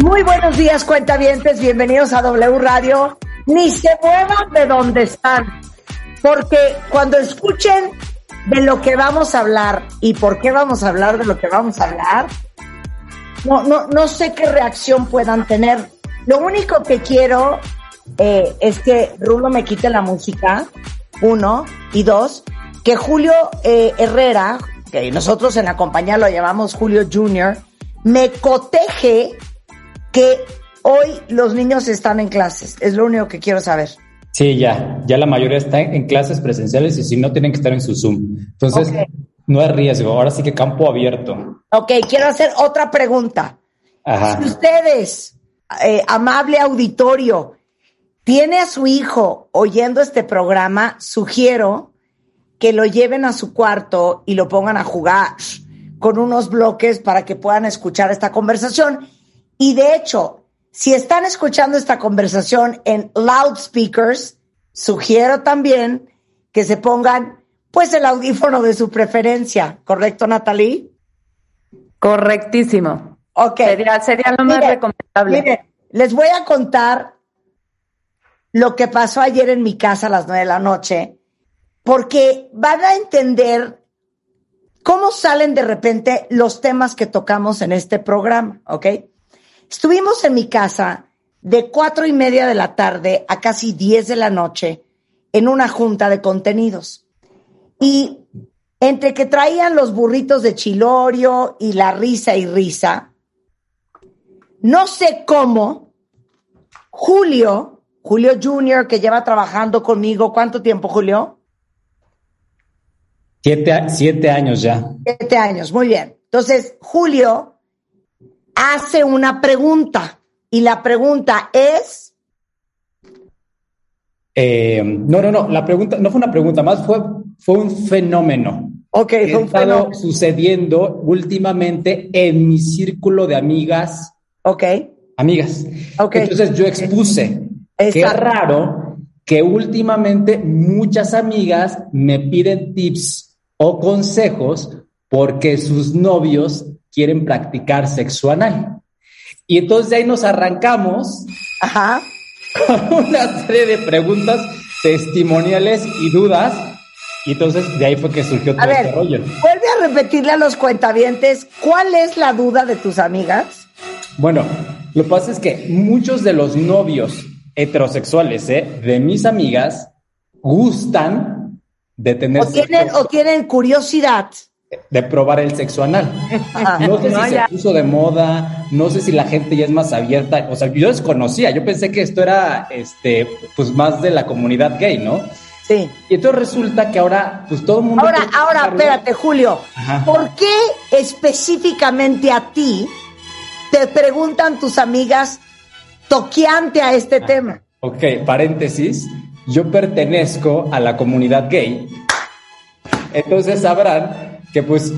Muy buenos días, cuentavientes. Bienvenidos a W Radio. Ni se muevan de donde están. Porque cuando escuchen de lo que vamos a hablar y por qué vamos a hablar de lo que vamos a hablar, no, no, no sé qué reacción puedan tener. Lo único que quiero eh, es que Rulo me quite la música, uno, y dos, que Julio eh, Herrera, que nosotros en la compañía lo llamamos Julio Junior, me coteje que hoy los niños están en clases. Es lo único que quiero saber. Sí, ya, ya la mayoría está en clases presenciales y si no tienen que estar en su Zoom. Entonces, no es riesgo, ahora sí que campo abierto. Ok, quiero hacer otra pregunta. Ajá. Si ustedes, eh, amable auditorio, tiene a su hijo oyendo este programa, sugiero que lo lleven a su cuarto y lo pongan a jugar con unos bloques para que puedan escuchar esta conversación. Y de hecho, si están escuchando esta conversación en loudspeakers, sugiero también que se pongan pues el audífono de su preferencia, ¿correcto, Natalie? Correctísimo. Ok. Sería, sería lo más Miren, recomendable. miren, les voy a contar lo que pasó ayer en mi casa a las nueve de la noche, porque van a entender cómo salen de repente los temas que tocamos en este programa, ¿ok? Estuvimos en mi casa de cuatro y media de la tarde a casi diez de la noche en una junta de contenidos. Y entre que traían los burritos de chilorio y la risa y risa, no sé cómo, Julio, Julio Junior, que lleva trabajando conmigo, ¿cuánto tiempo, Julio? Siete, siete años ya. Siete años, muy bien. Entonces, Julio hace una pregunta y la pregunta es, Eh, no, no, no, la pregunta, no fue una pregunta, más fue, fue un fenómeno. ok, que fue un estado fenómeno. sucediendo últimamente en mi círculo de amigas, Ok, amigas. Ok. Entonces yo expuse que es raro que últimamente muchas amigas me piden tips o consejos porque sus novios quieren practicar sexo anal. Y entonces de ahí nos arrancamos ajá, con una serie de preguntas testimoniales y dudas. Y entonces de ahí fue que surgió todo A ver, este rollo. vuelve a repetirle a los cuentavientes cuál es la duda de tus amigas. Bueno, lo que pasa es que muchos de los novios heterosexuales ¿eh? de mis amigas gustan de tener O tienen, sexo- o tienen curiosidad. De probar el sexo anal. No sé si No, se puso de moda, no sé si la gente ya es más abierta. O sea, yo desconocía, yo pensé que esto era este, pues más de la comunidad gay, ¿no? Sí. Y entonces resulta que ahora, pues todo el mundo. Ahora, ahora, espérate, Julio. Ajá. ¿Por qué específicamente a ti te preguntan tus amigas toqueante a este tema? Ok, paréntesis. Yo pertenezco a la comunidad gay. Entonces sabrán que pues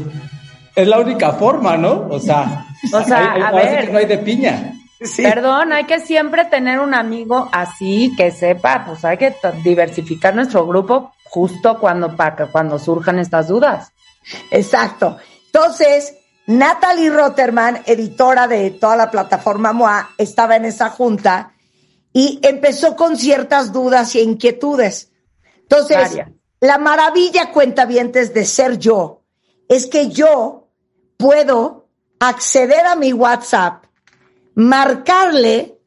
es la única forma, ¿no? O sea, O sea, hay- a sí ver. que no hay de piña. Perdón, hay que siempre tener un amigo así que sepa, pues hay que diversificar nuestro grupo justo cuando para cuando surjan estas dudas. Exacto. Entonces, Natalie Rotterman, editora de toda la plataforma MOA, estaba en esa junta y empezó con ciertas dudas e inquietudes. Entonces, la maravilla, cuentavientes, de ser yo, es que yo puedo acceder a mi WhatsApp, marcarle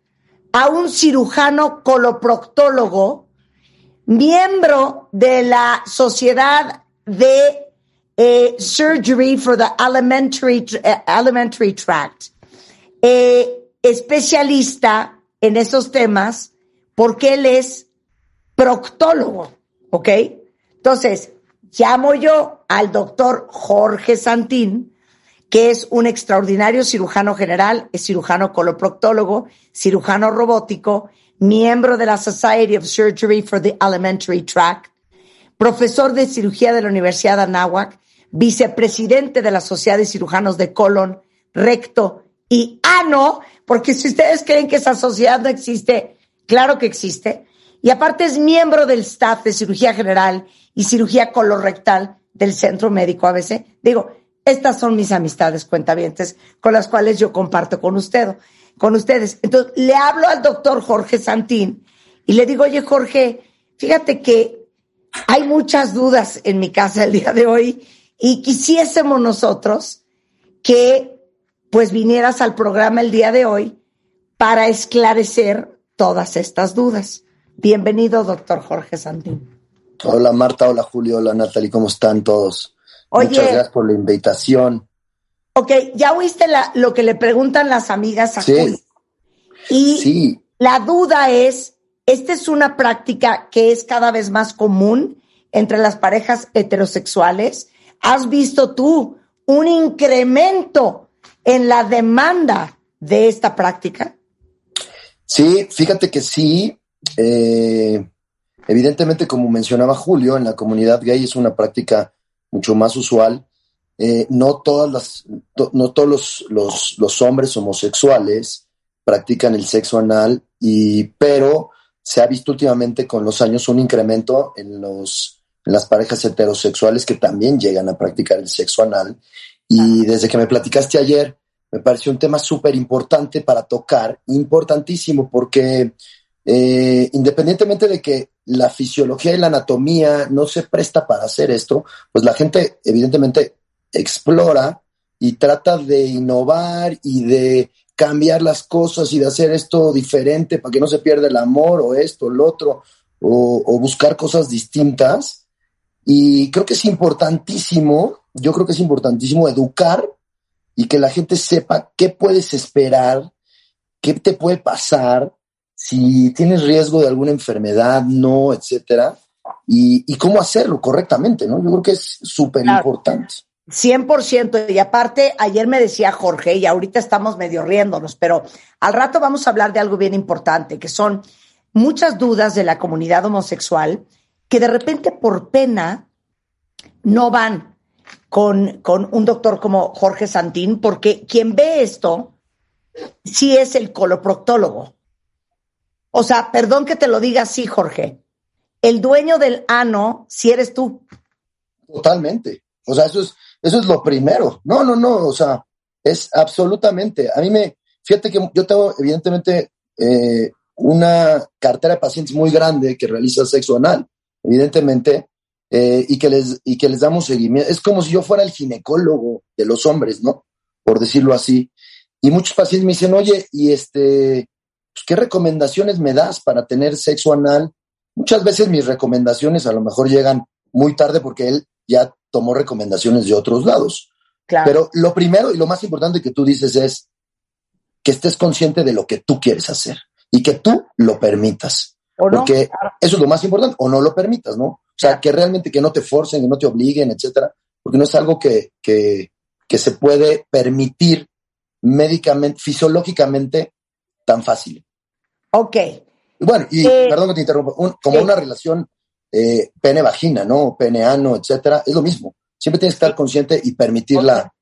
a un cirujano coloproctólogo, miembro de la Sociedad de eh, Surgery for the Alimentary, eh, alimentary Tract, eh, especialista en esos temas, porque él es proctólogo, ¿ok? Entonces, llamo yo al doctor Jorge Santín, que es un extraordinario cirujano general, es cirujano coloproctólogo, cirujano robótico, miembro de la Society of Surgery for the Alimentary Tract, profesor de cirugía de la Universidad de Anáhuac, vicepresidente de la Sociedad de Cirujanos de Colon, Recto y Ano, porque si ustedes creen que esa sociedad no existe, claro que existe. Y aparte es miembro del staff de cirugía general y cirugía colorectal del Centro Médico ABC. Digo, estas son mis amistades cuentavientes con las cuales yo comparto con usted, con ustedes. Entonces, le hablo al doctor Jorge Santín y le digo, oye, Jorge, fíjate que hay muchas dudas en mi casa el día de hoy y quisiésemos nosotros que pues vinieras al programa el día de hoy para esclarecer todas estas dudas. Bienvenido, doctor Jorge Santín. Hola Marta, hola Julio, hola Natalie, ¿cómo están todos? Muchas gracias por la invitación. Ok, ya oíste lo que le preguntan las amigas a Julio. Y sí. la duda es, esta es una práctica que es cada vez más común entre las parejas heterosexuales. ¿Has visto tú un incremento en la demanda de esta práctica? Sí, fíjate que sí. Eh, evidentemente, como mencionaba Julio, en la comunidad gay es una práctica mucho más usual. Eh, no, todas las, no todos los, los, hombres homosexuales practican el sexo anal, y, pero se ha visto últimamente con los años un incremento en, los, en las parejas heterosexuales que también llegan a practicar el sexo anal. Y desde que me platicaste ayer, me pareció un tema súper importante para tocar, importantísimo, porque eh, independientemente de que la fisiología y la anatomía no se presta para hacer esto, pues la gente evidentemente explora y trata de innovar y de cambiar las cosas y de hacer esto diferente para que no se pierda el amor o esto, o lo otro, o buscar cosas distintas. Y creo que es importantísimo, yo creo que es importantísimo educar y que la gente sepa qué puedes esperar, qué te puede pasar, si tienes riesgo de alguna enfermedad, no, etcétera, y, cómo hacerlo correctamente, ¿no? Yo creo que es súper importante. 100%. Y aparte, ayer me decía Jorge, y ahorita estamos medio riéndonos, pero al rato vamos a hablar de algo bien importante, que son muchas dudas de la comunidad homosexual que de repente por pena no van con, con un doctor como Jorge Santín, porque quien ve esto sí es el coloproctólogo. O sea, perdón que te lo diga así, Jorge. El dueño del ano, si eres tú. Totalmente. O sea, eso es, eso es lo primero. No, no, no. O sea, es absolutamente. A mí me, fíjate que yo tengo, evidentemente, eh, una cartera de pacientes muy grande que realiza sexo anal, evidentemente, eh, y, que les, y que les damos seguimiento. Es como si yo fuera el ginecólogo de los hombres, ¿no? Por decirlo así. Y muchos pacientes me dicen, oye, y este, pues, ¿qué recomendaciones me das para tener sexo anal? Muchas veces mis recomendaciones a lo mejor llegan muy tarde porque él ya tomó recomendaciones de otros lados. Pero lo primero y lo más importante que tú dices es que estés consciente de lo que tú quieres hacer y que tú lo permitas. porque eso es lo más importante, o no lo permitas, ¿no? O sea, que realmente que no te forcen, que no te obliguen, etcétera, porque no es algo que, que, que se puede permitir médicamente, fisiológicamente tan fácil. Ok. Bueno, y eh, perdón que te interrumpa, como una relación eh, pene-vagina, ¿no? Pene-ano, etcétera, es lo mismo. Siempre tienes que estar consciente y permitirla.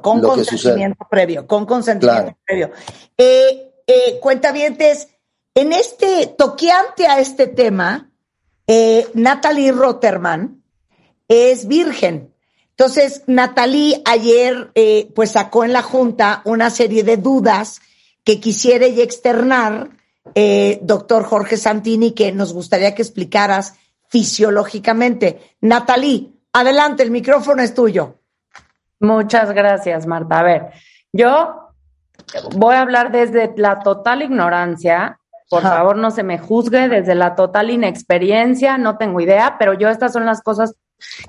Con consentimiento previo, con consentimiento previo. Eh, eh, cuentavientes, en este, toqueante a este tema, eh, Natalie Rotterman es virgen. Entonces, Natalie ayer, pues sacó en la Junta una serie de dudas que quisiera y externar, eh, doctor Jorge Santini, que nos gustaría que explicaras fisiológicamente. Natalie, adelante, el micrófono es tuyo. Muchas gracias, Marta. A ver, yo voy a hablar desde la total ignorancia por favor no se me juzgue desde la total inexperiencia, no tengo idea, pero yo estas son las cosas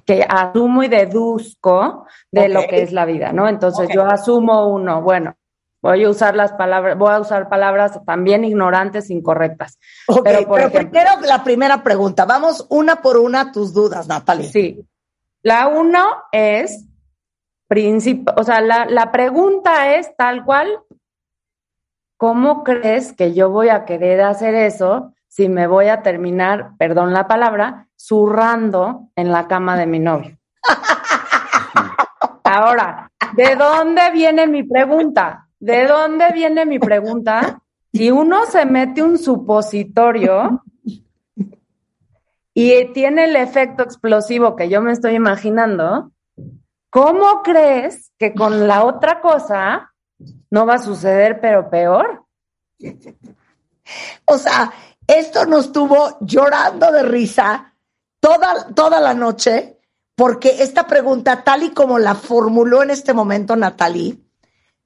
que asumo y deduzco de lo que es la vida, ¿no? Entonces yo asumo uno, bueno, voy a usar las palabras, voy a usar palabras también ignorantes, incorrectas. pero, primero la primera pregunta, vamos una por una tus dudas, Natalia. Sí. La uno es, o sea, la, la pregunta es tal cual, ¿cómo crees que yo voy a querer hacer eso si me voy a terminar, perdón la palabra, zurrando en la cama de mi novio? Ahora, ¿de dónde viene mi pregunta? ¿De dónde viene mi pregunta? Si uno se mete un supositorio y tiene el efecto explosivo que yo me estoy imaginando, ¿cómo crees que con la otra cosa no va a suceder, pero peor? O sea, esto nos tuvo llorando de risa toda, toda la noche, porque esta pregunta, tal y como la formuló en este momento Natalie,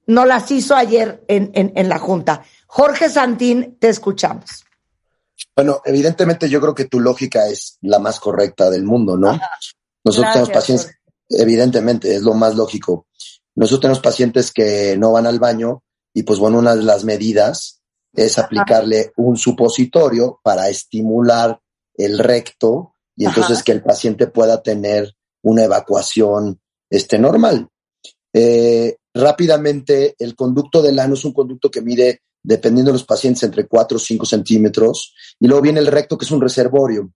no las hizo ayer en, en, la Junta. Jorge Santín, te escuchamos. Bueno, evidentemente yo creo que tu lógica es la más correcta del mundo, ¿no? Nosotros tenemos pacientes, evidentemente, es lo más lógico. Nosotros tenemos pacientes que no van al baño y pues bueno, una de las medidas es aplicarle un supositorio para estimular el recto y entonces que el paciente pueda tener una evacuación este, normal. Eh, rápidamente, el conducto del ano es un conducto que mide, dependiendo de los pacientes, entre 4 o 5 centímetros. Y luego viene el recto, que es un reservorio.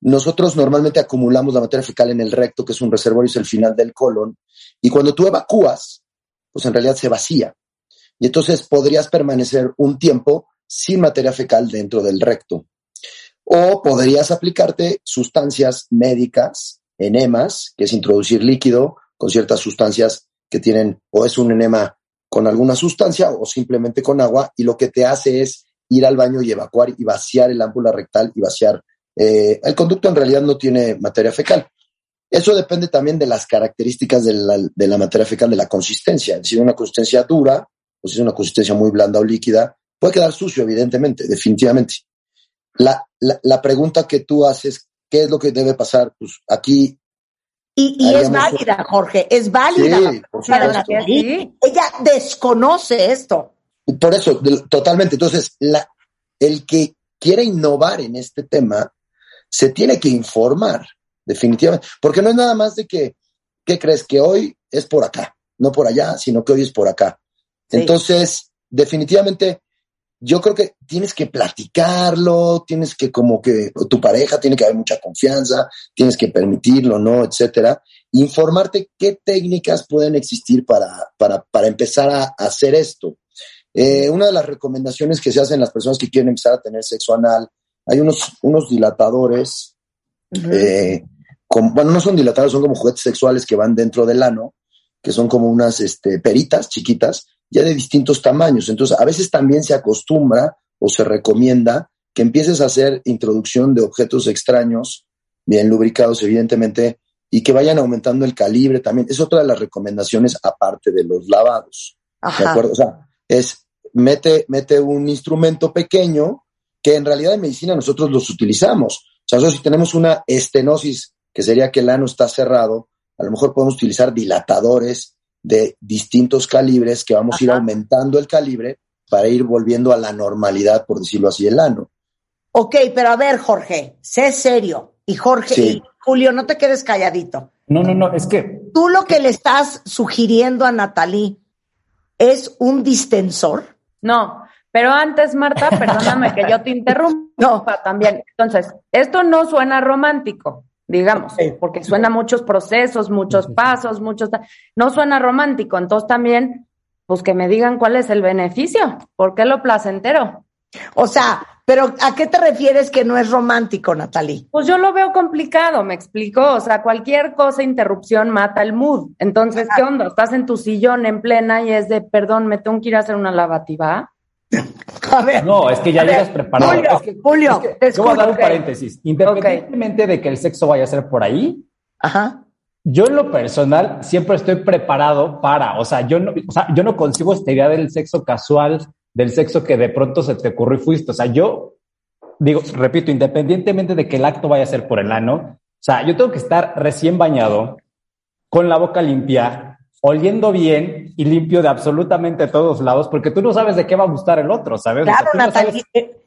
Nosotros normalmente acumulamos la materia fecal en el recto, que es un reservorio, es el final del colon. Y cuando tú evacúas, pues en realidad se vacía. Y entonces podrías permanecer un tiempo sin materia fecal dentro del recto. O podrías aplicarte sustancias médicas, enemas, que es introducir líquido con ciertas sustancias que tienen o es un enema con alguna sustancia o simplemente con agua y lo que te hace es ir al baño y evacuar y vaciar el ámpula rectal y vaciar. Eh, el conducto en realidad no tiene materia fecal. Eso depende también de las características de la, de la materia fecal, de la consistencia. Si es una consistencia dura o si es una consistencia muy blanda o líquida, puede quedar sucio, evidentemente, definitivamente. La, la, la pregunta que tú haces, ¿qué es lo que debe pasar? Pues aquí y, es válida, Jorge, es válida. Sí, Ella desconoce esto. Por eso, totalmente. Entonces, la, el que quiere innovar en este tema se tiene que informar, definitivamente. Porque no es nada más de que, ¿qué crees? Que hoy es por acá, no por allá, sino que hoy es por acá. Entonces, definitivamente, yo creo que tienes que platicarlo, tienes que como que tu pareja tiene que haber mucha confianza, tienes que permitirlo, ¿no? Etcétera. Informarte qué técnicas pueden existir para, para, para empezar a, hacer esto. Eh, una de las recomendaciones que se hacen las personas que quieren empezar a tener sexo anal, hay unos, unos dilatadores, eh, bueno, no son dilatadores, son como juguetes sexuales que van dentro del ano, que son como unas este, peritas chiquitas, ya de distintos tamaños. Entonces, a veces también se acostumbra o se recomienda que empieces a hacer introducción de objetos extraños, bien lubricados, evidentemente, y que vayan aumentando el calibre también. Es otra de las recomendaciones aparte de los lavados. ¿De acuerdo? O sea, es mete, mete un instrumento pequeño que en realidad en medicina nosotros los utilizamos. O sea, nosotros si tenemos una estenosis, que sería que el ano está cerrado, a lo mejor podemos utilizar dilatadores de distintos calibres que vamos a ir aumentando el calibre para ir volviendo a la normalidad, por decirlo así, el ano. Ok, pero a ver, Jorge, sé serio. Y Jorge, y Julio, no te quedes calladito. No, no, no, es que. Tú lo que le estás sugiriendo a Natalie es un distensor. No, pero antes, Marta, perdóname que yo te interrumpa no. también. Entonces, esto no suena romántico digamos, porque suena muchos procesos, muchos pasos, muchos... No suena romántico, entonces también, pues que me digan cuál es el beneficio, ¿por qué lo placentero? O sea, pero ¿a qué te refieres que no es romántico, Natalie? Pues yo lo veo complicado, me explico. O sea, cualquier cosa, interrupción mata el mood. Entonces, ¿qué onda? Estás en tu sillón en plena y es de, perdón, me tengo que ir a hacer una lavativa. no, es que ya llegas preparado. Julio, es que, Julio, voy a dar un paréntesis. Independientemente de que el sexo vaya a ser por ahí, Ajá. yo en lo personal siempre estoy preparado para, o sea, yo no, o sea, yo no consigo esta idea del sexo casual del sexo que de pronto se te ocurrió y fuiste. O sea, yo digo, repito, independientemente de que el acto vaya a ser por el ano, o sea, yo tengo que estar recién bañado, con la boca limpia, oliendo bien y limpio de absolutamente todos lados, porque tú no sabes de qué va a gustar el otro, ¿sabes? Claro, Natalie,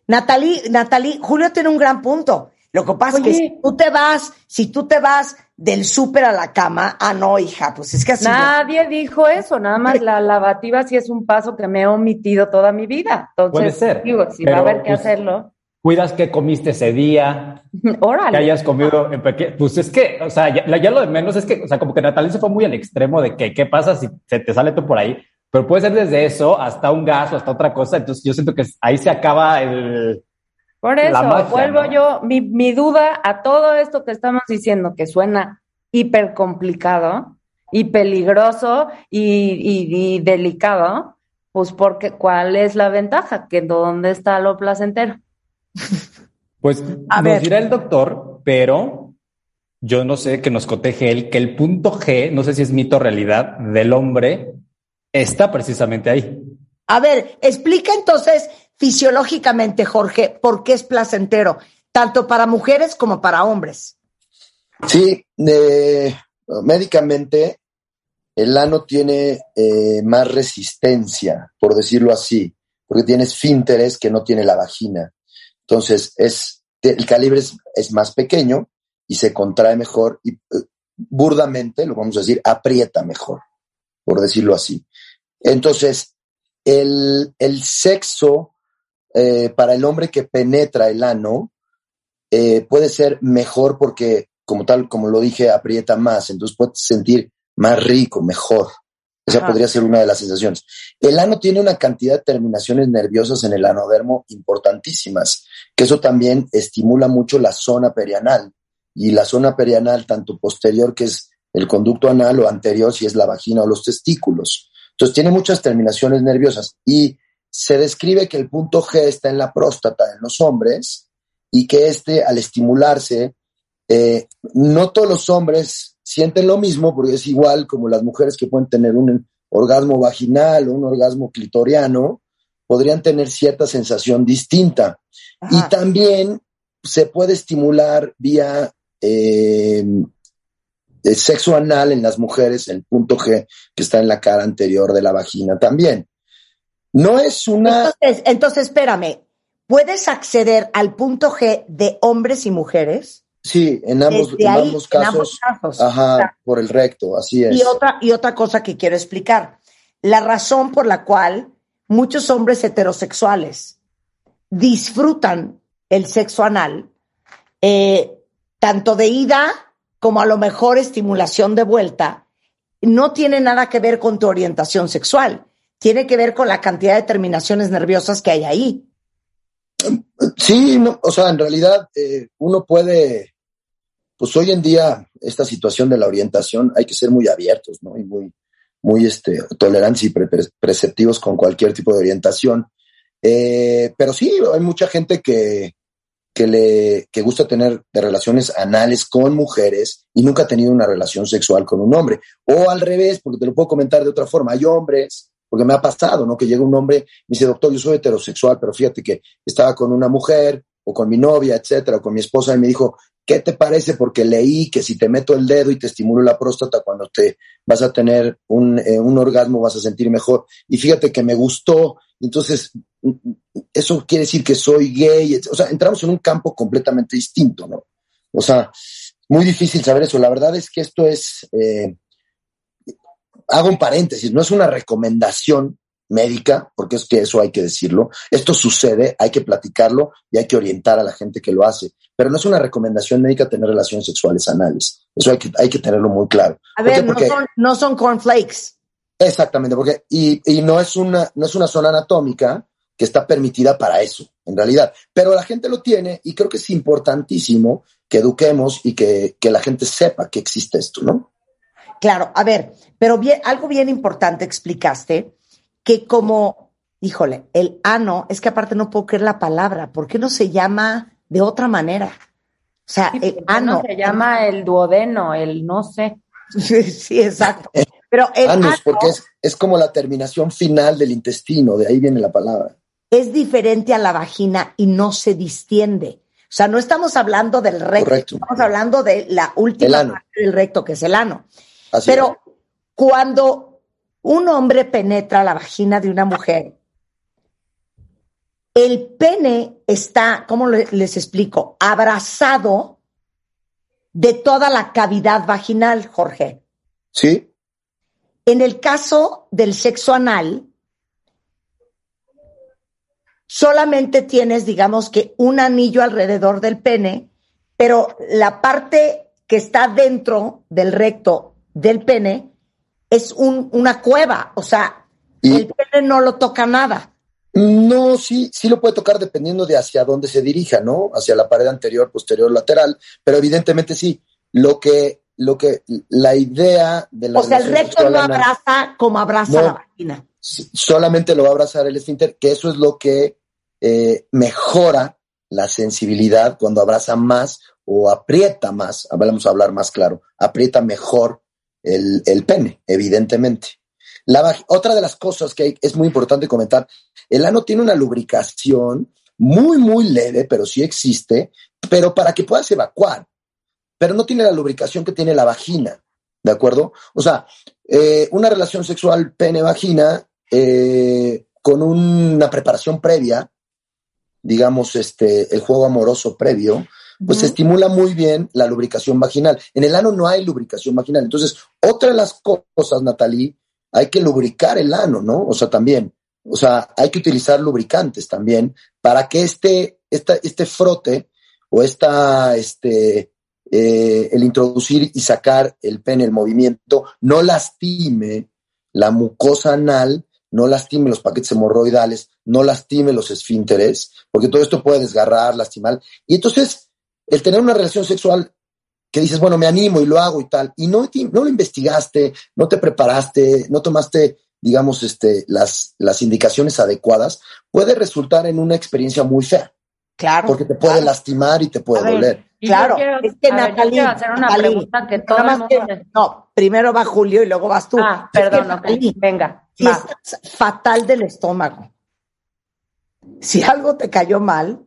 Natalie, Natalie, Julio tiene un gran punto. Lo que pasa es que si tú te vas, si tú te vas del súper a la cama, ah, no, hija, pues es que así. Nadie dijo eso, nada más la lavativa sí es un paso que me he omitido toda mi vida. Entonces, Puede ser. Digo, si va a haber que pues, hacerlo. Cuidas qué comiste ese día. Órale. Que hayas comido en pequeño. Pues es que, o sea, ya, ya, lo de menos es que, o sea, como que Natalia se fue muy al extremo de que qué pasa si se te sale tú por ahí. Pero puede ser desde eso hasta un gas o hasta otra cosa. Entonces yo siento que ahí se acaba el, por eso, vuelvo yo, mi, mi, duda a todo esto que estamos diciendo, que suena hiper complicado y peligroso y, delicado, pues porque, ¿cuál es la ventaja? Que dónde está lo placentero. Pues a nos dirá el doctor, pero yo no sé que nos coteje él, que el punto G, no sé si es mito o realidad, del hombre, está precisamente ahí. A ver, explica entonces fisiológicamente, Jorge, por qué es placentero, tanto para mujeres como para hombres. Sí, médicamente el ano tiene eh, más resistencia, por decirlo así, porque tiene esfínteres que no tiene la vagina. Entonces, es, el calibre es, más pequeño y se contrae mejor y eh, burdamente, lo vamos a decir, aprieta mejor, por decirlo así. Entonces, el, el sexo eh, para el hombre que penetra el ano eh, puede ser mejor porque, como tal, como lo dije, aprieta más, entonces puede sentir más rico, mejor. Esa podría ser una de las sensaciones. El ano tiene una cantidad de terminaciones nerviosas en el anodermo importantísimas, que eso también estimula mucho la zona perianal. Y la zona perianal, tanto posterior, que es el conducto anal, o anterior, si es la vagina o los testículos. Entonces tiene muchas terminaciones nerviosas y se describe que el punto G está en la próstata en los hombres y que este, al estimularse, eh, no todos los hombres sienten lo mismo, porque es igual como las mujeres que pueden tener un orgasmo vaginal o un orgasmo clitoriano, podrían tener cierta sensación distinta. Y también se puede estimular vía eh, sexo anal en las mujeres, el punto G que está en la cara anterior de la vagina también. No es una... Entonces, espérame, ¿puedes acceder al punto G de hombres y mujeres? Sí, en ambos, casos. Ajá, por el recto, así es. Y otra, y otra cosa que quiero explicar. La razón por la cual muchos hombres heterosexuales disfrutan el sexo anal, eh, tanto de ida como a lo mejor estimulación de vuelta, no tiene nada que ver con tu orientación sexual tiene que ver con la cantidad de terminaciones nerviosas que hay ahí. Sí, o sea, en realidad eh, uno puede, pues hoy en día esta situación de la orientación hay que ser muy abiertos, ¿no? Y muy, muy este, tolerantes y preceptivos con cualquier tipo de orientación. Eh, pero sí, hay mucha gente que, le que gusta tener de relaciones anales con mujeres y nunca ha tenido una relación sexual con un hombre. O al revés, porque te lo puedo comentar de otra forma, hay hombres porque me ha pasado, ¿no? Que llega un hombre, me dice, doctor, yo soy heterosexual, pero fíjate que estaba con una mujer o con mi novia, etcétera, o con mi esposa, y me dijo, ¿qué te parece? Porque leí que si te meto el dedo y te estimulo la próstata, cuando te vas a tener un, eh, orgasmo vas a sentir mejor. Y fíjate que me gustó, entonces, eso quiere decir que soy gay, o sea, entramos en un campo completamente distinto, ¿no? O sea, muy difícil saber eso. La verdad es que esto es, eh, hago un paréntesis, no es una recomendación médica, porque es que eso hay que decirlo. Esto sucede, hay que platicarlo y hay que orientar a la gente que lo hace. Pero no es una recomendación médica tener relaciones sexuales anales. Eso hay que, hay que tenerlo muy claro. A ver, no, son, no son cornflakes. Exactamente, porque, y, y, no, es una, no es una zona anatómica que está permitida para eso, en realidad. Pero la gente lo tiene y creo que es importantísimo que eduquemos y que, que la gente sepa que existe esto, ¿no? Claro, a ver, pero bien, algo bien importante explicaste, que como, híjole, el ano, es que aparte no puedo creer la palabra, ¿por qué no se llama de otra manera? O sea, el ano. se llama el duodeno, el no sé. Sí, exacto. Pero el Anus, porque es, es, como la terminación final del intestino, de ahí viene la palabra. es diferente a la vagina y no se distiende. O sea, no estamos hablando del recto, estamos hablando de la última parte del recto, que es el ano. Pero cuando un hombre penetra la vagina de una mujer, el pene está, ¿cómo les explico? Abrazado de toda la cavidad vaginal, Jorge. Sí. En el caso del sexo anal, solamente tienes, digamos que, un anillo alrededor del pene, pero la parte que está dentro del recto del pene es una cueva, o sea, el pene no lo toca nada. No, sí, sí lo puede tocar dependiendo de hacia dónde se dirija, ¿no? Hacia la pared anterior, posterior, lateral, pero evidentemente sí. Lo que, lo que, la idea de la. O sea, el recto no abraza como abraza la vagina. Solamente lo va a abrazar el esfínter, que eso es lo que eh, mejora la sensibilidad cuando abraza más o aprieta más, vamos a hablar más claro, aprieta mejor el, el pene, evidentemente. La, otra de las cosas que es muy importante comentar, el ano tiene una lubricación muy, muy leve, pero sí existe, pero para que puedas evacuar, pero no tiene la lubricación que tiene la vagina, ¿de acuerdo? O sea, eh, una relación sexual pene-vagina eh, con una preparación previa, digamos, este, el juego amoroso previo, pues estimula muy bien la lubricación vaginal. En el ano no hay lubricación vaginal. Entonces, otra de las cosas, Natalie, hay que lubricar el ano, ¿no? O sea, también, o sea, hay que utilizar lubricantes también para que este, esta, este frote o esta, este, eh, el introducir y sacar el pene, el movimiento, no lastime la mucosa anal, no lastime los paquetes hemorroidales, no lastime los esfínteres, porque todo esto puede desgarrar, lastimar. Y entonces, el tener una relación sexual que dices, bueno, me animo y lo hago y tal, y no, no lo investigaste, no te preparaste, no tomaste, digamos, este, las, las indicaciones adecuadas, puede resultar en una experiencia muy fea. Claro. Porque te puede lastimar y te puede doler. Claro, es que Natalie, hacer una pregunta que todo No, primero va Julio y luego vas tú. Ah, perdón, venga. Si estás fatal del estómago, si algo te cayó mal,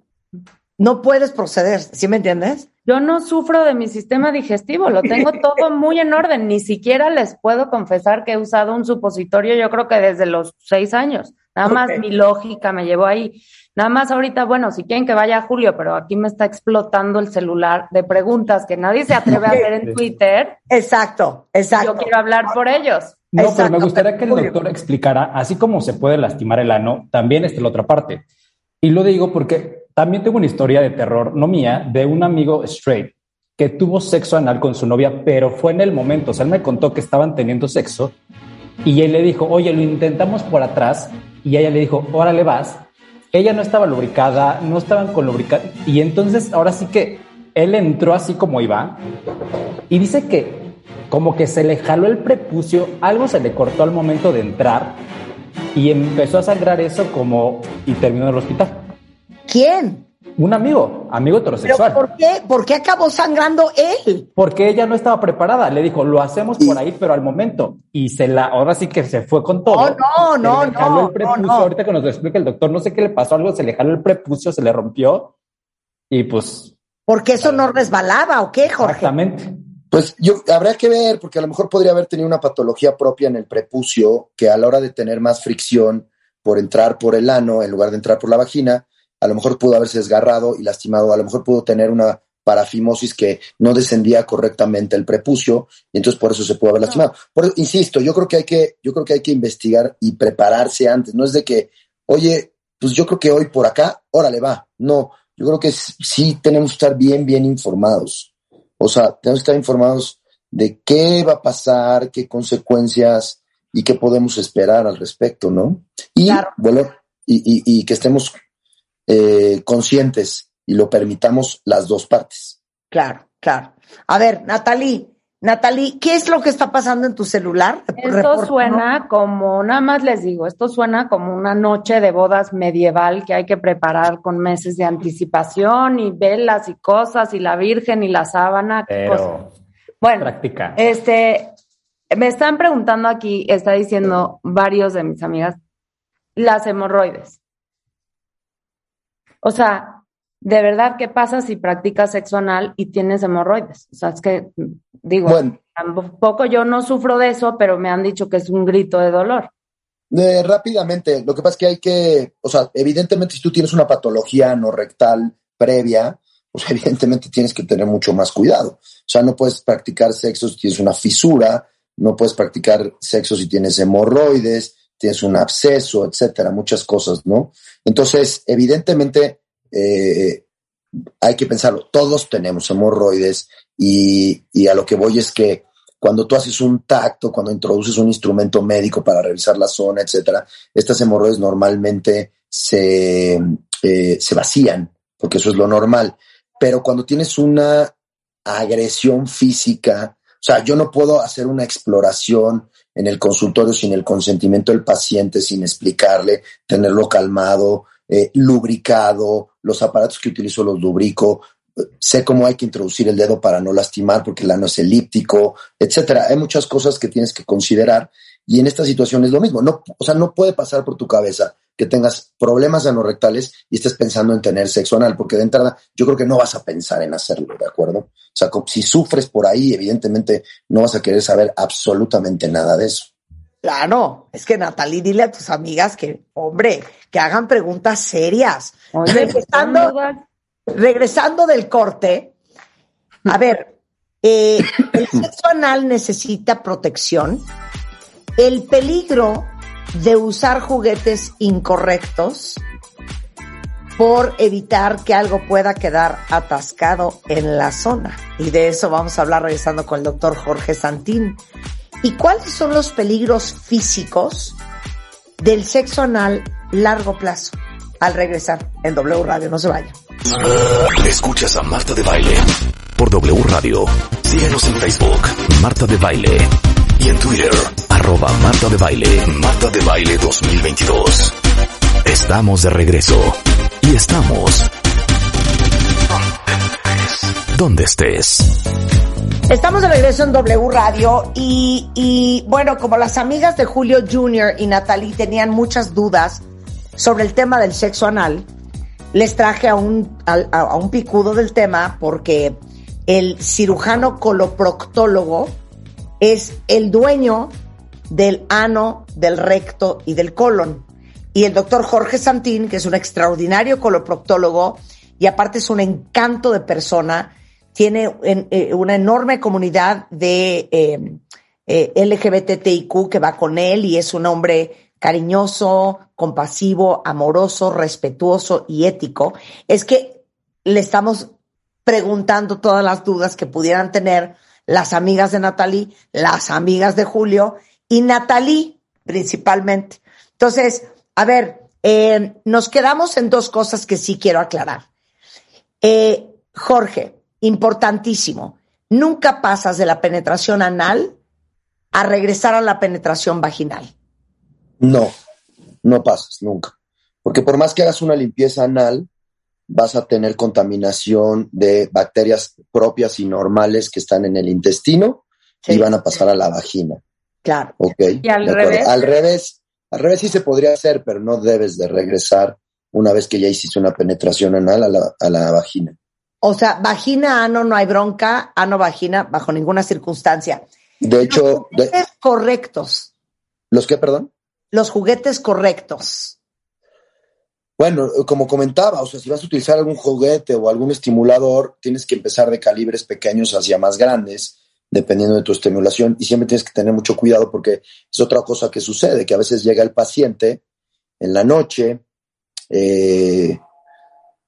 no puedes proceder, ¿sí me entiendes? Yo no sufro de mi sistema digestivo, lo tengo todo muy en orden. Ni siquiera les puedo confesar que he usado un supositorio, yo creo que desde los seis años. Nada más mi lógica me llevó ahí. Nada más ahorita, bueno, si quieren que vaya Julio, pero aquí me está explotando el celular de preguntas que nadie se atreve a hacer en Twitter. Exacto, exacto. Yo quiero hablar por ellos. No, pero me gustaría que el doctor explicara, así como se puede lastimar el ano, también está la otra parte. Y lo digo porque también tengo una historia de terror, no mía, de un amigo straight que tuvo sexo anal con su novia, pero fue en el momento. O sea, él me contó que estaban teniendo sexo y él le dijo, oye, lo intentamos por atrás. Y ella le dijo, órale vas. Ella no estaba lubricada, no estaban con lubricante. Y entonces, ahora sí que él entró así como iba y dice que como que se le jaló el prepucio, algo se le cortó al momento de entrar y empezó a sangrar eso como y terminó en el hospital. ¿Quién? Un amigo, amigo heterosexual. ¿Pero por qué? ¿Por qué acabó sangrando él? Porque ella no estaba preparada. Le dijo, lo hacemos por ahí, pero al momento. Y se la, ahora sí que se fue con todo. No, no, no, no, el prepucio. Ahorita que nos lo explica el doctor, no sé qué le pasó, algo se le jaló el prepucio, se le rompió. Y pues. Porque eso no resbalaba, ¿o qué, Jorge? Exactamente. Pues yo habría que ver, porque a lo mejor podría haber tenido una patología propia en el prepucio, que a la hora de tener más fricción por entrar por el ano en lugar de entrar por la vagina, a lo mejor pudo haberse desgarrado y lastimado, a lo mejor pudo tener una parafimosis que no descendía correctamente el prepucio y entonces por eso se pudo haber lastimado. Por, insisto, yo creo que hay que, yo creo que hay que investigar y prepararse antes. No es de que, oye, pues yo creo que hoy por acá, órale va. No, yo creo que sí tenemos que estar bien, bien informados. O sea, tenemos que estar informados de qué va a pasar, qué consecuencias y qué podemos esperar al respecto, ¿no? Y bueno, y, y, y que estemos eh, conscientes y lo permitamos las dos partes. Claro, claro. A ver, Natalie, Natalie, ¿qué es lo que está pasando en tu celular? Esto suena como, nada más les digo, esto suena como una noche de bodas medieval que hay que preparar con meses de anticipación y velas y cosas y la Virgen y la sábana. Pero Bueno, práctica. este, me están preguntando aquí, está diciendo varios de mis amigas, las hemorroides. O sea, de verdad, ¿qué pasa si practicas sexo anal y tienes hemorroides? O sea, es que, digo, tampoco yo no sufro de eso, pero me han dicho que es un grito de dolor. Eh, rápidamente, lo que pasa es que hay que, o sea, evidentemente si tú tienes una patología no rectal previa, pues evidentemente tienes que tener mucho más cuidado. O sea, no puedes practicar sexo si tienes una fisura, no puedes practicar sexo si tienes hemorroides, tienes un absceso, etcétera, muchas cosas, ¿no? Entonces, evidentemente, eh, hay que pensarlo, todos tenemos hemorroides y, a lo que voy es que cuando tú haces un tacto, cuando introduces un instrumento médico para revisar la zona, etcétera, estas hemorroides normalmente se, eh, se vacían, porque eso es lo normal. Pero cuando tienes una agresión física, o sea, yo no puedo hacer una exploración en el consultorio sin el consentimiento del paciente, sin explicarle, tenerlo calmado, eh, lubricado, los aparatos que utilizo los lubrico, sé cómo hay que introducir el dedo para no lastimar porque el ano es elíptico, etcétera. Hay muchas cosas que tienes que considerar y en esta situación es lo mismo. No, o sea, no puede pasar por tu cabeza que tengas problemas anorrectales y estés pensando en tener sexo anal, porque de entrada yo creo que no vas a pensar en hacerlo, ¿de acuerdo? O sea, si sufres por ahí, evidentemente no vas a querer saber absolutamente nada de eso. Claro, es que Natalie, dile a tus amigas que, hombre, que hagan preguntas serias. regresando, regresando del corte, a ver, eh, el sexo anal necesita protección. El peligro de usar juguetes incorrectos por evitar que algo pueda quedar atascado en la zona. Y de eso vamos a hablar regresando con el doctor Jorge Santín. ¿Y cuáles son los peligros físicos del sexo anal largo plazo? Al regresar en W Radio, no se vaya. Escuchas a Marta de Baile por W Radio. Síguenos en Facebook, Marta de Baile. Y en Twitter, arroba Marta de Baile, Marta de Baile 2022. Estamos de regreso. Y estamos... Donde estés. Estamos de regreso en W Radio y, y, bueno, como las amigas de Julio Jr. y Natalie tenían muchas dudas sobre el tema del sexo anal, les traje a un, a, a un picudo del tema porque el cirujano coloproctólogo es el dueño del ano, del recto y del colon. Y el doctor Jorge Santín, que es un extraordinario coloproctólogo y aparte es un encanto de persona, tiene eh, una enorme comunidad de eh, eh, LGBTIQ que va con él y es un hombre cariñoso, compasivo, amoroso, respetuoso y ético, es que le estamos preguntando todas las dudas que pudieran tener las amigas de Natalie, las amigas de Julio y Natalie principalmente. Entonces, a ver, nos quedamos en dos cosas que sí quiero aclarar. Jorge, importantísimo, nunca pasas de la penetración anal a regresar a la penetración vaginal. No, no pasas nunca. Porque por más que hagas una limpieza anal, vas a tener contaminación de bacterias propias y normales que están en el intestino y van a pasar a la vagina. Claro. Ok. ¿Y al revés? Al revés, al revés sí se podría hacer, pero no debes de regresar una vez que ya hiciste una penetración anal a la, a la vagina. O sea, vagina, ano, no hay bronca, ano, vagina, bajo ninguna circunstancia. De hecho... Los juguetes correctos. ¿Los qué, perdón? Los juguetes correctos. Bueno, como comentaba, o sea, si vas a utilizar algún juguete o algún estimulador, tienes que empezar de calibres pequeños hacia más grandes, dependiendo de tu estimulación, y siempre tienes que tener mucho cuidado porque es otra cosa que sucede, que a veces llega el paciente en la noche, eh,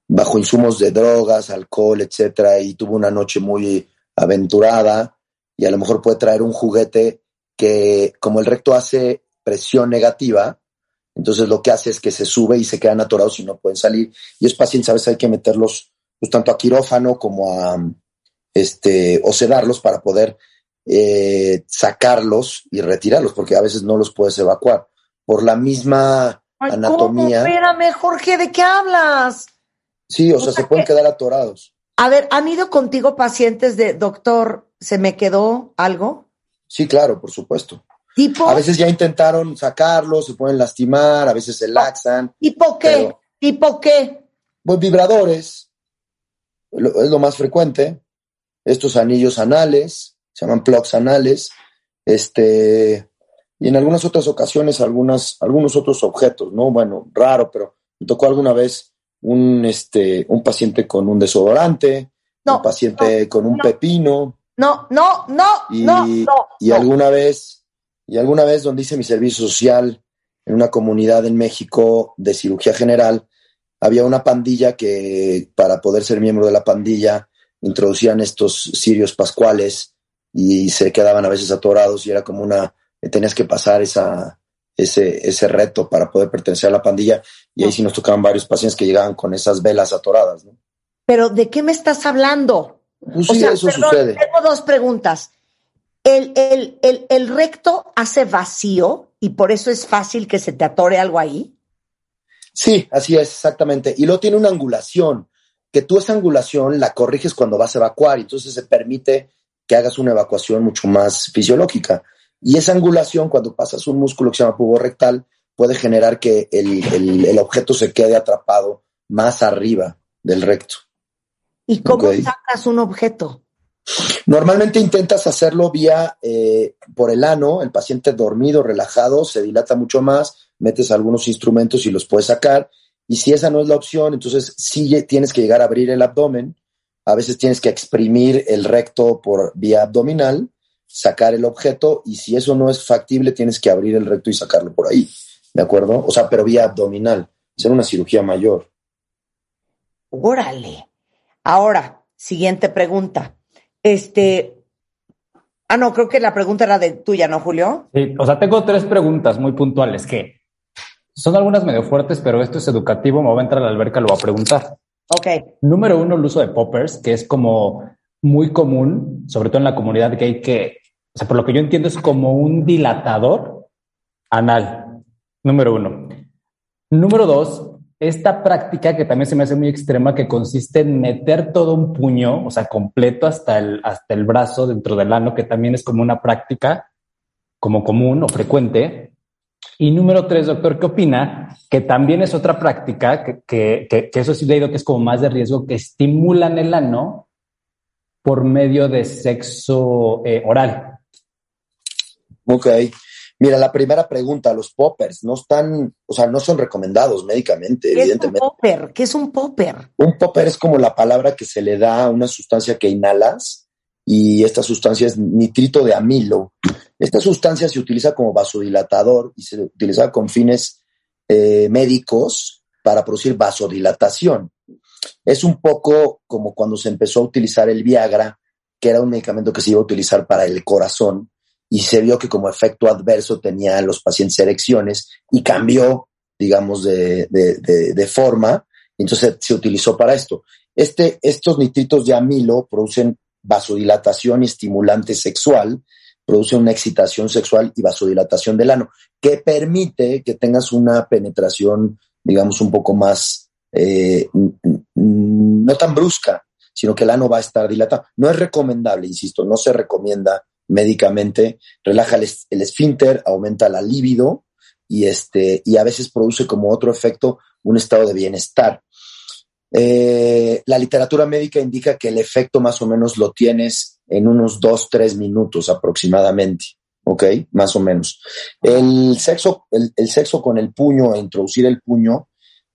bajo insumos de drogas, alcohol, etcétera, y tuvo una noche muy aventurada y a lo mejor puede traer un juguete que como el recto hace presión negativa, entonces lo que hace es que se sube y se quedan atorados y no pueden salir. Y es pacientes a veces hay que meterlos pues, tanto a quirófano como a este o sedarlos para poder eh, sacarlos y retirarlos, porque a veces no los puedes evacuar. Por la misma anatomía. ¿cómo? Espérame, Jorge, ¿de qué hablas? Sí, o, sea, se pueden quedar atorados. A ver, ¿han ido contigo pacientes de doctor, se me quedó algo? Sí, claro, por supuesto. ¿Tipo? A veces ya intentaron sacarlo, se pueden lastimar, a veces se laxan. ¿Tipo qué? ¿Tipo qué? pues, vibradores, es lo más frecuente. Estos anillos anales, se llaman plugs anales, este, y en algunas otras ocasiones algunas, algunos otros objetos, ¿no? Bueno, raro, pero me tocó alguna vez un, este, un paciente con un desodorante, un paciente con un pepino. No, no, no, y, no, no, Y alguna vez, y alguna vez donde hice mi servicio social en una comunidad en México de cirugía general, había una pandilla que para poder ser miembro de la pandilla introducían estos sirios pascuales y se quedaban a veces atorados y era como una, tenías que pasar esa, ese, ese reto para poder pertenecer a la pandilla y ahí sí nos tocaban varios pacientes que llegaban con esas velas atoradas. ¿no? Pero ¿de qué me estás hablando? Pues sí, eso sucede. Tengo dos preguntas. El, el, el, ¿El recto hace vacío y por eso es fácil que se te atore algo ahí? Sí, así es, exactamente. Y luego tiene una angulación, que tú esa angulación la corriges cuando vas a evacuar, y entonces se permite que hagas una evacuación mucho más fisiológica. Y esa angulación, cuando pasas un músculo que se llama pubo rectal, puede generar que el, el, objeto se quede atrapado más arriba del recto. ¿Y cómo sacas un objeto? Normalmente intentas hacerlo vía eh, por el ano, el paciente dormido, relajado, se dilata mucho más, metes algunos instrumentos y los puedes sacar. Y si esa no es la opción, entonces sí tienes que llegar a abrir el abdomen. A veces tienes que exprimir el recto por vía abdominal, sacar el objeto y si eso no es factible, tienes que abrir el recto y sacarlo por ahí. ¿De acuerdo? O sea, pero vía abdominal. Ser una cirugía mayor. Órale. Ahora, siguiente pregunta. Este, Ah, no, creo que la pregunta era de tuya, ¿no, Julio? Sí, o sea, tengo tres preguntas muy puntuales que son algunas medio fuertes, pero esto es educativo. Me voy a entrar a la alberca, lo voy a preguntar. Ok. Número uno, el uso de poppers, que es como muy común, sobre todo en la comunidad gay, que, o sea, por lo que yo entiendo, es como un dilatador anal. Número uno. Número dos, esta práctica que también se me hace muy extrema, que consiste en meter todo un puño, o sea, completo hasta el, hasta el brazo dentro del ano, que también es como una práctica como común o frecuente. Y número tres, doctor, ¿qué opina? Que también es otra práctica, que, que, que, eso sí leído que es como más de riesgo, que estimulan el ano por medio de sexo eh, oral. Ok. Mira, la primera pregunta, los poppers no están, o sea, no son recomendados médicamente, ¿Qué evidentemente. Es un popper? ¿Qué es un popper? Un popper es como la palabra que se le da a una sustancia que inhalas y esta sustancia es nitrito de amilo. Esta sustancia se utiliza como vasodilatador y se utiliza con fines eh, médicos para producir vasodilatación. Es un poco como cuando se empezó a utilizar el Viagra, que era un medicamento que se iba a utilizar para el corazón y se vio que como efecto adverso tenía en los pacientes erecciones y cambió, digamos, de, de, de, forma, entonces se utilizó para esto. Este, estos nitritos de amilo producen vasodilatación y estimulante sexual, producen una excitación sexual y vasodilatación del ano, que permite que tengas una penetración, digamos, un poco más, eh, no tan brusca, sino que el ano va a estar dilatado. No es recomendable, insisto, no se recomienda médicamente, relaja el, esfínter, aumenta la libido y, este, y a veces produce como otro efecto un estado de bienestar. Eh, la literatura médica indica que el efecto más o menos lo tienes en unos dos, tres minutos aproximadamente. ¿Ok? Más o menos. El sexo, el, sexo con el puño, introducir el puño,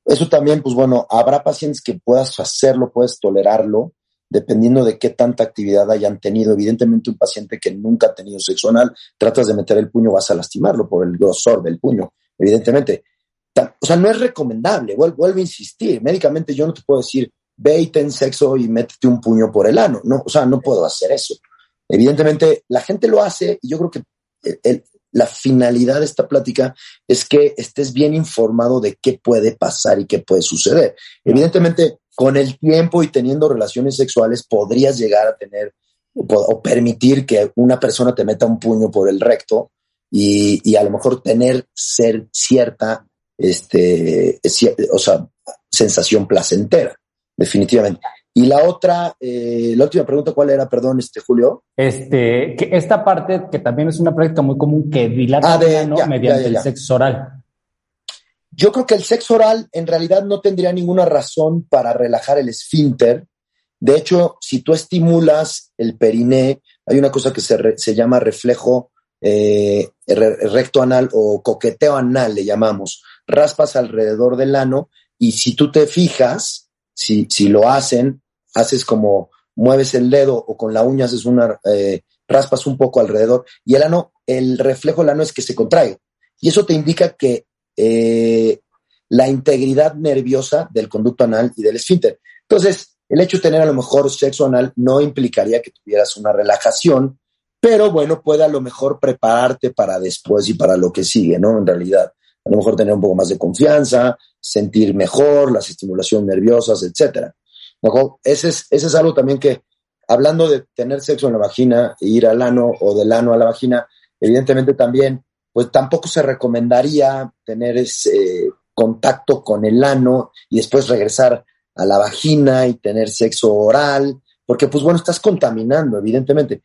eso también, pues bueno, habrá pacientes que puedas hacerlo, puedes tolerarlo, dependiendo de qué tanta actividad hayan tenido. Evidentemente, un paciente que nunca ha tenido sexo anal, tratas de meter el puño, vas a lastimarlo por el grosor del puño, evidentemente. O sea, no es recomendable, vuelvo, a insistir, médicamente yo no te puedo decir, ve y ten sexo y métete un puño por el ano, no, o sea, no puedo hacer eso. Evidentemente, la gente lo hace y yo creo que el, la finalidad de esta plática es que estés bien informado de qué puede pasar y qué puede suceder. Evidentemente, con el tiempo y teniendo relaciones sexuales podrías llegar a tener o permitir que una persona te meta un puño por el recto y, y a lo mejor tener ser cierta, este, o sea, sensación placentera, definitivamente. Y la otra, eh, la última pregunta, ¿cuál era? Perdón, este Julio. Este, que esta parte que también es una práctica muy común que dilata ah, mediante el sexo oral. Yo creo que el sexo oral en realidad no tendría ninguna razón para relajar el esfínter. De hecho, si tú estimulas el periné, hay una cosa que se, llama reflejo eh, recto anal o coqueteo anal, le llamamos. Raspas alrededor del ano y si tú te fijas, si, si lo hacen, haces como mueves el dedo o con la uña haces una, eh, raspas un poco alrededor y el ano, el reflejo del ano es que se contrae. Y eso te indica que eh, la integridad nerviosa del conducto anal y del esfínter. Entonces, el hecho de tener a lo mejor sexo anal no implicaría que tuvieras una relajación, pero bueno, puede a lo mejor prepararte para después y para lo que sigue, ¿no? En realidad, a lo mejor tener un poco más de confianza, sentir mejor, las estimulaciones nerviosas, etcétera. Ese es, ese es algo también que, hablando de tener sexo en la vagina, e ir al ano o del ano a la vagina, evidentemente también pues tampoco se recomendaría tener ese contacto con el ano y después regresar a la vagina y tener sexo oral, porque pues bueno, estás contaminando, evidentemente.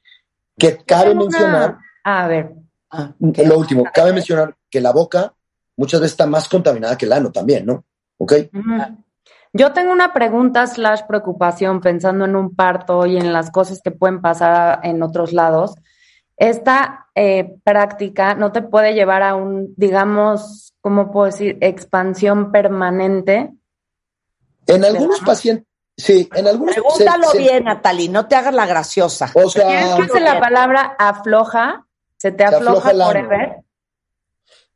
Que cabe mencionar... A ver. Ah, lo último, cabe mencionar que la boca muchas veces está más contaminada que el ano también, ¿no? ¿Ok? Yo tengo una pregunta slash preocupación pensando en un parto y en las cosas que pueden pasar en otros lados esta eh, práctica no te puede llevar a un, digamos, ¿cómo puedo decir?, expansión permanente. En algunos pacientes, sí, en algunos Pregúntalo bien, Natalie, no te hagas la graciosa. O sea, ¿Quieres que la palabra afloja? ¿Se te afloja, forever?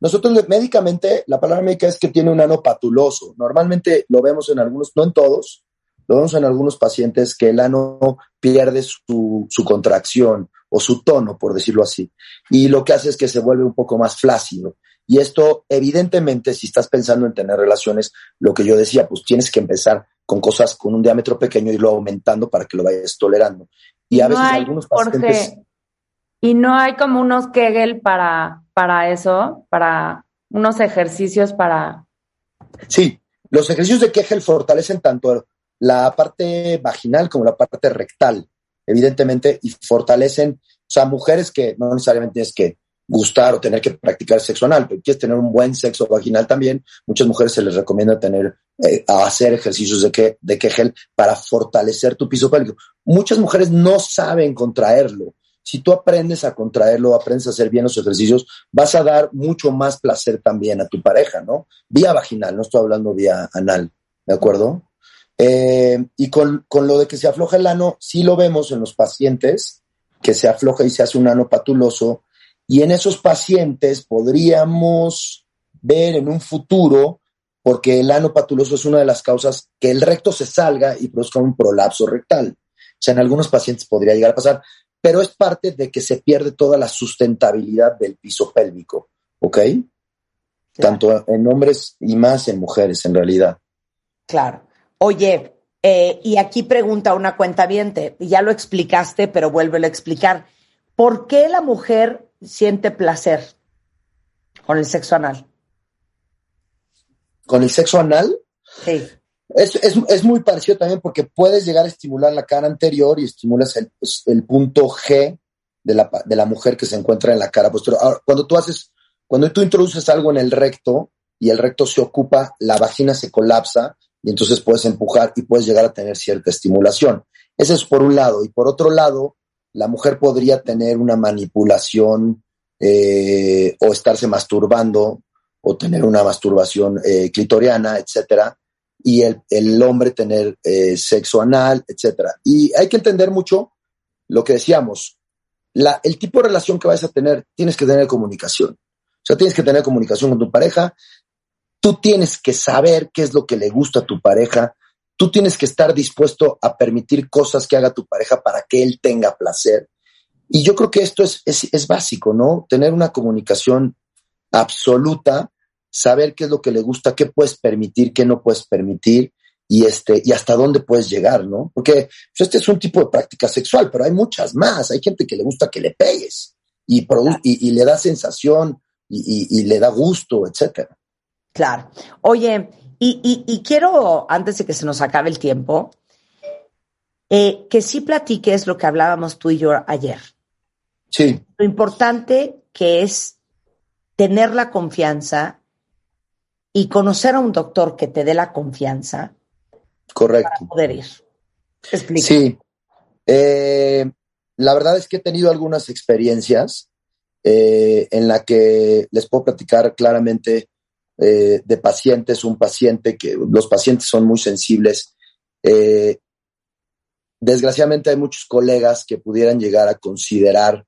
Nosotros médicamente, la palabra médica es que tiene un ano patuloso. Normalmente lo vemos en algunos, no en todos, lo vemos en algunos pacientes que el ano pierde su, su contracción o su tono, por decirlo así. Y lo que hace es que se vuelve un poco más flácido. Y esto, evidentemente, si estás pensando en tener relaciones, lo que yo decía, pues tienes que empezar con cosas con un diámetro pequeño y luego aumentando para que lo vayas tolerando. Y a veces algunos pacientes... y no hay como unos Kegel para, para eso, para unos ejercicios para... Sí, los ejercicios de Kegel fortalecen tanto la parte vaginal como la parte rectal evidentemente, y fortalecen, o sea, mujeres que no necesariamente tienes que gustar o tener que practicar sexo anal, pero quieres tener un buen sexo vaginal también, muchas mujeres se les recomienda tener, eh, hacer ejercicios de, que, de Kegel para fortalecer tu piso pélvico. Muchas mujeres no saben contraerlo. Si tú aprendes a contraerlo, aprendes a hacer bien los ejercicios, vas a dar mucho más placer también a tu pareja, ¿no? Vía vaginal, no estoy hablando vía anal, ¿de acuerdo? Eh, y con, lo de que se afloja el ano, sí lo vemos en los pacientes, que se afloja y se hace un ano patuloso. Y en esos pacientes podríamos ver en un futuro, porque el ano patuloso es una de las causas que el recto se salga y produzca un prolapso rectal. O sea, en algunos pacientes podría llegar a pasar, pero es parte de que se pierde toda la sustentabilidad del piso pélvico, ¿ok? Tanto en hombres y más en mujeres, en realidad. Claro. Oye, eh, y aquí pregunta una cuenta viente, ya lo explicaste, pero vuélvelo a explicar. ¿Por qué la mujer siente placer con el sexo anal? ¿Con el sexo anal? Sí. Es, muy parecido también porque puedes llegar a estimular la cara anterior y estimulas el, punto G de la, de la, mujer que se encuentra en la cara posterior. cuando tú haces, cuando tú introduces algo en el recto y el recto se ocupa, la vagina se colapsa y entonces puedes empujar y puedes llegar a tener cierta estimulación. Eso es por un lado. Y por otro lado, la mujer podría tener una manipulación eh, o estarse masturbando o tener una masturbación eh, clitoriana, etcétera, y el, hombre tener eh, sexo anal, etcétera. Y hay que entender mucho lo que decíamos. La, el tipo de relación que vas a tener, tienes que tener comunicación. O sea, tienes que tener comunicación con tu pareja, Tú tienes que saber qué es lo que le gusta a tu pareja. Tú tienes que estar dispuesto a permitir cosas que haga tu pareja para que él tenga placer. Y yo creo que esto es, es, básico, ¿no? Tener una comunicación absoluta, saber qué es lo que le gusta, qué puedes permitir, qué no puedes permitir y, este, y hasta dónde puedes llegar, ¿no? Porque pues, este es un tipo de práctica sexual, pero hay muchas más. Hay gente que le gusta que le pegues y, y, le da sensación y, y, le da gusto, etcétera. Claro. Oye, y, quiero, antes de que se nos acabe el tiempo, eh, que sí platiques lo que hablábamos tú y yo ayer. Sí. Lo importante que es tener la confianza y conocer a un doctor que te dé la confianza. Correcto. Para poder ir. Explica. Sí. Eh, la verdad es que he tenido algunas experiencias eh, en la que les puedo platicar claramente eh, de pacientes, un paciente que los pacientes son muy sensibles. desgraciadamente hay muchos colegas que pudieran llegar a considerar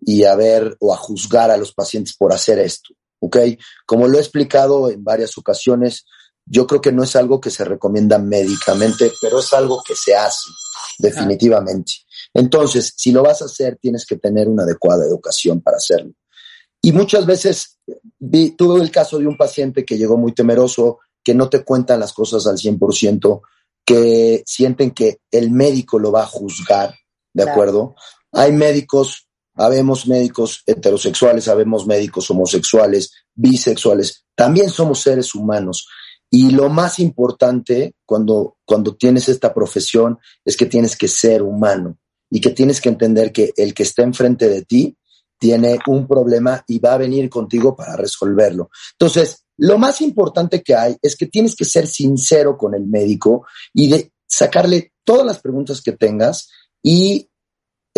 y a ver o a juzgar a los pacientes por hacer esto. ¿Ok? Como lo he explicado en varias ocasiones, yo creo que no es algo que se recomienda médicamente, pero es algo que se hace definitivamente. Entonces, si lo vas a hacer, tienes que tener una adecuada educación para hacerlo. Y muchas veces tuve el caso de un paciente que llegó muy temeroso, que no te cuentan las cosas al 100%, que sienten que el médico lo va a juzgar, ¿de acuerdo? Hay médicos Habemos médicos heterosexuales, habemos médicos homosexuales, bisexuales. También somos seres humanos. Y lo más importante cuando, cuando tienes esta profesión es que tienes que ser humano y que tienes que entender que el que está enfrente de ti tiene un problema y va a venir contigo para resolverlo. Entonces, lo más importante que hay es que tienes que ser sincero con el médico y de sacarle todas las preguntas que tengas y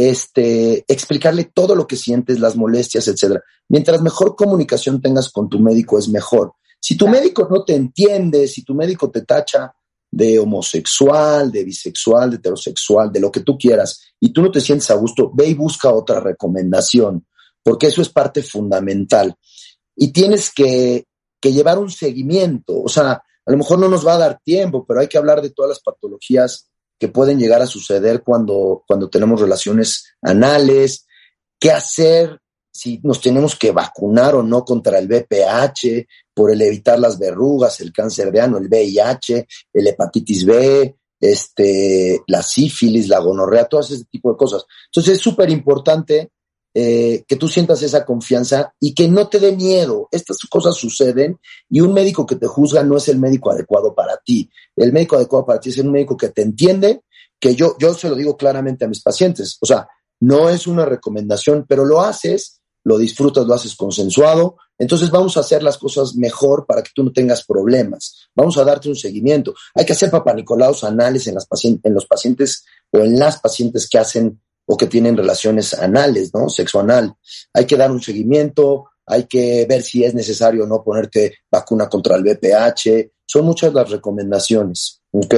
este, explicarle todo lo que sientes, las molestias, etcétera. Mientras mejor comunicación tengas con tu médico es mejor. Si tu médico no te entiende, si tu médico te tacha de homosexual, de bisexual, de heterosexual, de lo que tú quieras, y tú no te sientes a gusto, ve y busca otra recomendación, porque eso es parte fundamental. Y tienes que, que llevar un seguimiento, o sea, a lo mejor no nos va a dar tiempo, pero hay que hablar de todas las patologías que pueden llegar a suceder cuando, cuando tenemos relaciones anales, qué hacer si nos tenemos que vacunar o no contra el VPH, por el evitar las verrugas, el cáncer de ano, el VIH, el hepatitis B, este, la sífilis, la gonorrea, todo ese tipo de cosas. Entonces es súper importante eh, que tú sientas esa confianza y que no te dé miedo. Estas cosas suceden y un médico que te juzga no es el médico adecuado para ti. El médico adecuado para ti es un médico que te entiende, que yo, yo se lo digo claramente a mis pacientes. O sea, no es una recomendación, pero lo haces, lo disfrutas, lo haces consensuado. Entonces vamos a hacer las cosas mejor para que tú no tengas problemas. Vamos a darte un seguimiento. Hay que hacer papanicolaos anales en, las en los pacientes o en las pacientes que hacen o que tienen relaciones anales, ¿no? Sexo anal. Hay que dar un seguimiento, hay que ver si es necesario o no ponerte vacuna contra el VPH. Son muchas las recomendaciones, ¿ok?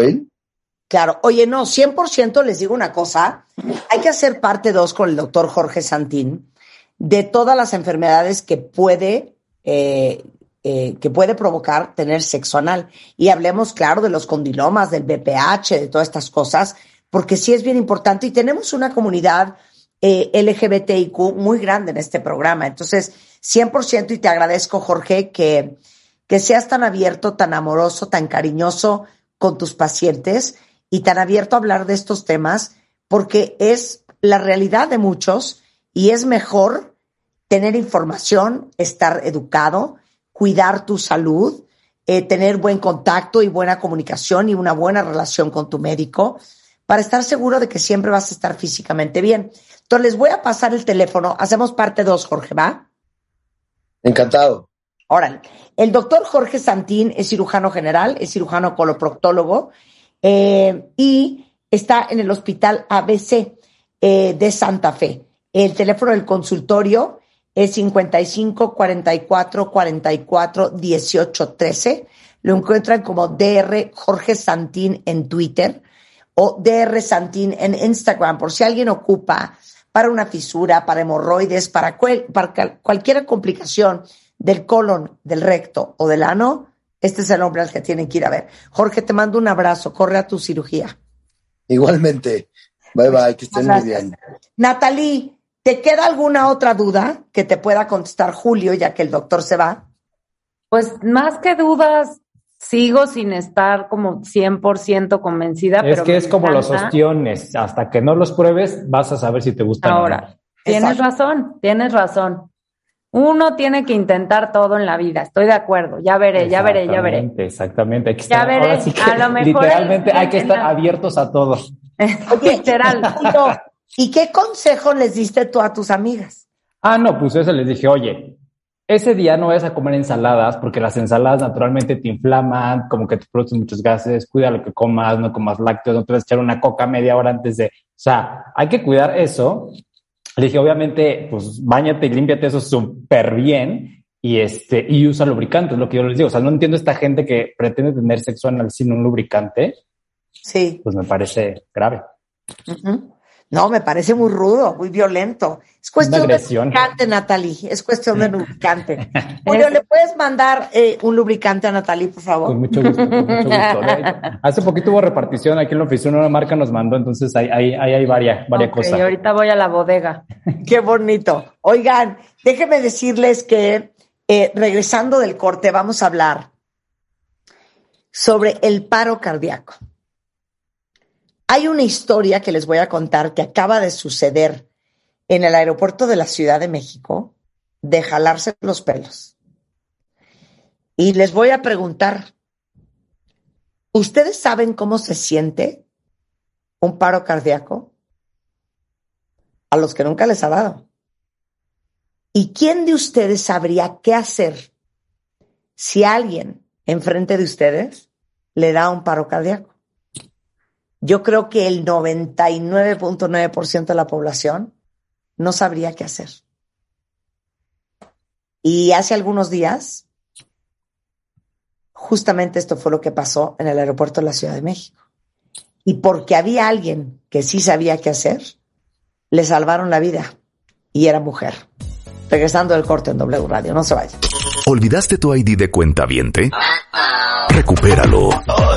Claro, oye, no, 100% les digo una cosa, hay que hacer parte dos con el doctor Jorge Santín de todas las enfermedades que puede, eh, eh, que puede provocar tener sexo anal. Y hablemos, claro, de los condilomas, del VPH, de todas estas cosas, porque sí es bien importante y tenemos una comunidad eh, LGBTIQ muy grande en este programa. Entonces, 100% y te agradezco, Jorge, que, que seas tan abierto, tan amoroso, tan cariñoso con tus pacientes y tan abierto a hablar de estos temas, porque es la realidad de muchos y es mejor tener información, estar educado, cuidar tu salud, eh, tener buen contacto y buena comunicación y una buena relación con tu médico para estar seguro de que siempre vas a estar físicamente bien. Entonces les voy a pasar el teléfono. Hacemos parte dos, Jorge, ¿va? Encantado. Órale. El doctor Jorge Santín es cirujano general, es cirujano coloproctólogo eh, y está en el hospital ABC eh, de Santa Fe. El teléfono del consultorio es 55 44 44 18 13. Lo encuentran como DR Jorge Santín en Twitter o DR Santín en Instagram, por si alguien ocupa para una fisura, para hemorroides, para, cualquier complicación del colon, del recto o del ano, este es el hombre al que tienen que ir a ver. Jorge, te mando un abrazo, corre a tu cirugía. Igualmente. Bye bye, que estén muy bien. Natalie, ¿te queda alguna otra duda que te pueda contestar Julio, ya que el doctor se va? Pues más que dudas, sigo sin estar como 100% convencida. Es que es como los ostiones, hasta que no los pruebes vas a saber si te gustan. Ahora, tienes razón, tienes razón. Uno tiene que intentar todo en la vida, estoy de acuerdo, ya veré, ya veré, ya veré. Exactamente, hay que estar, ya veré, a lo mejor literalmente hay que estar abiertos a todo. Literal. ¿Y qué consejo les diste tú a tus amigas? Ah, no, pues eso les dije, oye, ese día no vayas a comer ensaladas porque las ensaladas naturalmente te inflaman, como que te producen muchos gases, cuida lo que comas, no comas lácteos, no te vas a echar una coca media hora antes de, o sea, hay que cuidar eso. Le dije, obviamente, pues bañate y límpiate eso súper bien y este, y usa lubricante, es lo que yo les digo. O sea, no entiendo esta gente que pretende tener sexo anal sin un lubricante. Sí. Pues me parece grave. No, me parece muy rudo, muy violento. Es cuestión de lubricante, Natalie. Es cuestión de lubricante. Julio, ¿le puedes mandar eh, un lubricante a Natalie, por favor? Con mucho gusto, con mucho gusto. Hace poquito hubo repartición aquí en la oficina, una marca nos mandó, entonces ahí, ahí, hay varias, varias okay, cosas. ahorita voy a la bodega. Qué bonito. Oigan, déjenme decirles que eh, regresando del corte vamos a hablar sobre el paro cardíaco. Hay una historia que les voy a contar que acaba de suceder en el aeropuerto de la Ciudad de México de jalarse los pelos. Y les voy a preguntar, ¿ustedes saben cómo se siente un paro cardíaco? A los que nunca les ha dado. ¿Y quién de ustedes sabría qué hacer si alguien enfrente de ustedes le da un paro cardíaco? Yo creo que el 99.9% de la población no sabría qué hacer. Y hace algunos días, justamente esto fue lo que pasó en el aeropuerto de la Ciudad de México. Y porque había alguien que sí sabía qué hacer, le salvaron la vida. Y era mujer. Regresando del corte en W Radio, no se vaya. ¿Olvidaste tu ID de cuenta viente? Recupéralo. Oh,